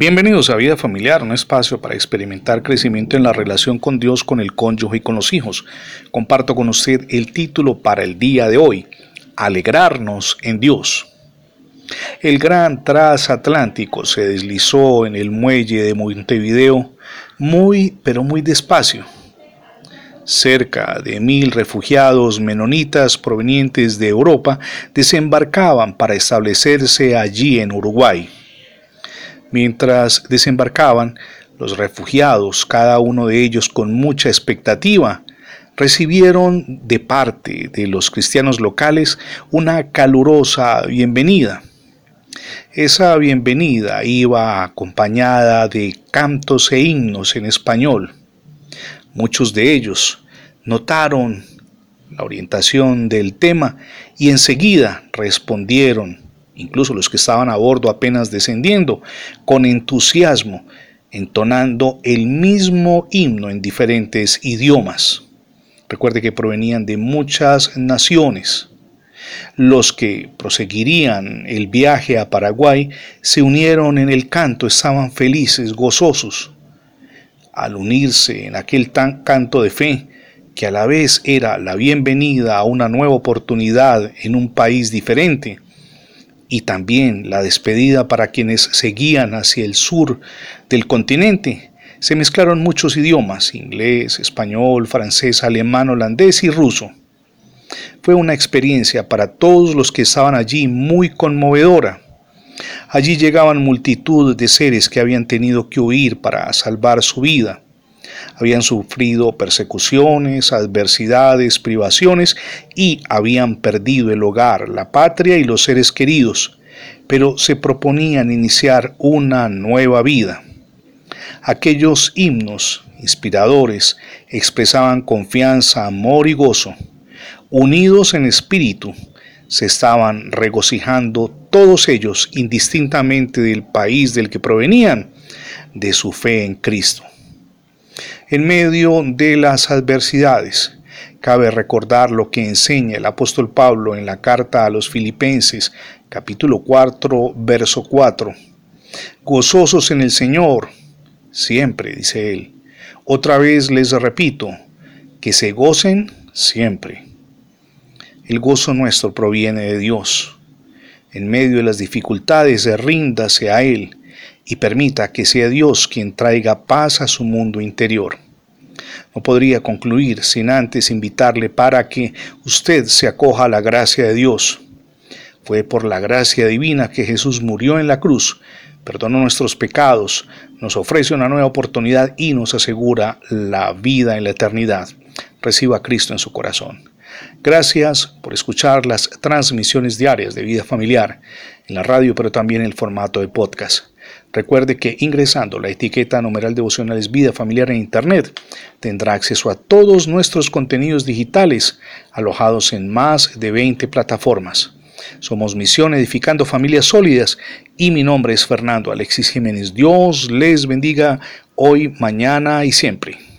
Bienvenidos a Vida Familiar, un espacio para experimentar crecimiento en la relación con Dios, con el cónyuge y con los hijos. Comparto con usted el título para el día de hoy, Alegrarnos en Dios. El gran transatlántico se deslizó en el muelle de Montevideo muy, pero muy despacio. Cerca de mil refugiados menonitas provenientes de Europa desembarcaban para establecerse allí en Uruguay. Mientras desembarcaban, los refugiados, cada uno de ellos con mucha expectativa, recibieron de parte de los cristianos locales una calurosa bienvenida. Esa bienvenida iba acompañada de cantos e himnos en español. Muchos de ellos notaron la orientación del tema y enseguida respondieron incluso los que estaban a bordo apenas descendiendo, con entusiasmo, entonando el mismo himno en diferentes idiomas. Recuerde que provenían de muchas naciones. Los que proseguirían el viaje a Paraguay se unieron en el canto, estaban felices, gozosos. Al unirse en aquel tan canto de fe, que a la vez era la bienvenida a una nueva oportunidad en un país diferente, y también la despedida para quienes seguían hacia el sur del continente. Se mezclaron muchos idiomas, inglés, español, francés, alemán, holandés y ruso. Fue una experiencia para todos los que estaban allí muy conmovedora. Allí llegaban multitud de seres que habían tenido que huir para salvar su vida habían sufrido persecuciones, adversidades, privaciones y habían perdido el hogar, la patria y los seres queridos, pero se proponían iniciar una nueva vida. Aquellos himnos inspiradores expresaban confianza, amor y gozo. Unidos en espíritu, se estaban regocijando todos ellos indistintamente del país del que provenían, de su fe en Cristo en medio de las adversidades. Cabe recordar lo que enseña el apóstol Pablo en la carta a los Filipenses, capítulo 4, verso 4. Gozosos en el Señor, siempre, dice él. Otra vez les repito, que se gocen siempre. El gozo nuestro proviene de Dios. En medio de las dificultades, ríndase a Él y permita que sea Dios quien traiga paz a su mundo interior. No podría concluir sin antes invitarle para que usted se acoja a la gracia de Dios. Fue por la gracia divina que Jesús murió en la cruz, perdonó nuestros pecados, nos ofrece una nueva oportunidad y nos asegura la vida en la eternidad. Reciba a Cristo en su corazón. Gracias por escuchar las transmisiones diarias de vida familiar en la radio, pero también en el formato de podcast. Recuerde que ingresando la etiqueta numeral devocionales vida familiar en Internet tendrá acceso a todos nuestros contenidos digitales alojados en más de 20 plataformas. Somos Misión Edificando Familias Sólidas y mi nombre es Fernando Alexis Jiménez. Dios les bendiga hoy, mañana y siempre.